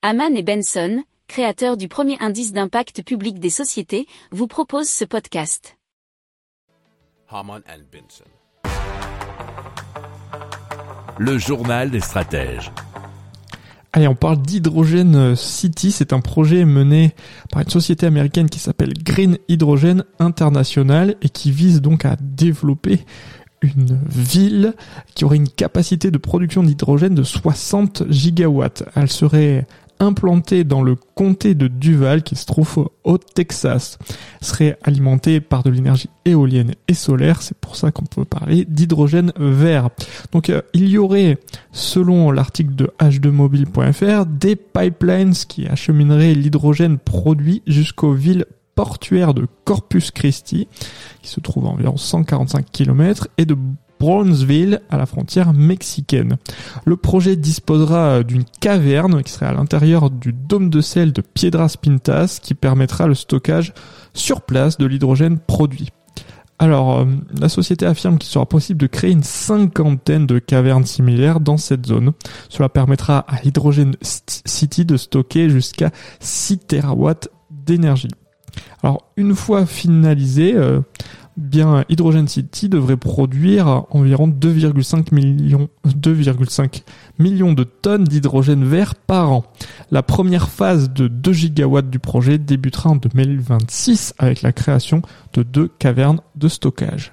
Haman et Benson, créateurs du premier indice d'impact public des sociétés, vous proposent ce podcast. Haman and Benson. Le journal des stratèges. Allez, on parle d'Hydrogen City. C'est un projet mené par une société américaine qui s'appelle Green Hydrogen International et qui vise donc à développer une ville qui aurait une capacité de production d'hydrogène de 60 gigawatts. Elle serait implantée dans le comté de Duval qui se trouve au Texas. serait alimentée par de l'énergie éolienne et solaire, c'est pour ça qu'on peut parler d'hydrogène vert. Donc euh, il y aurait, selon l'article de h2mobile.fr, des pipelines qui achemineraient l'hydrogène produit jusqu'aux villes portuaires de Corpus Christi, qui se trouve à environ 145 km, et de Brownsville à la frontière mexicaine. Le projet disposera d'une caverne qui serait à l'intérieur du dôme de sel de Piedras Pintas qui permettra le stockage sur place de l'hydrogène produit. Alors, euh, la société affirme qu'il sera possible de créer une cinquantaine de cavernes similaires dans cette zone. Cela permettra à Hydrogen City de stocker jusqu'à 6 TW d'énergie. Alors, une fois finalisé, euh, bien Hydrogen City devrait produire environ 2,5 millions, 2,5 millions de tonnes d'hydrogène vert par an. La première phase de 2 gigawatts du projet débutera en 2026 avec la création de deux cavernes de stockage.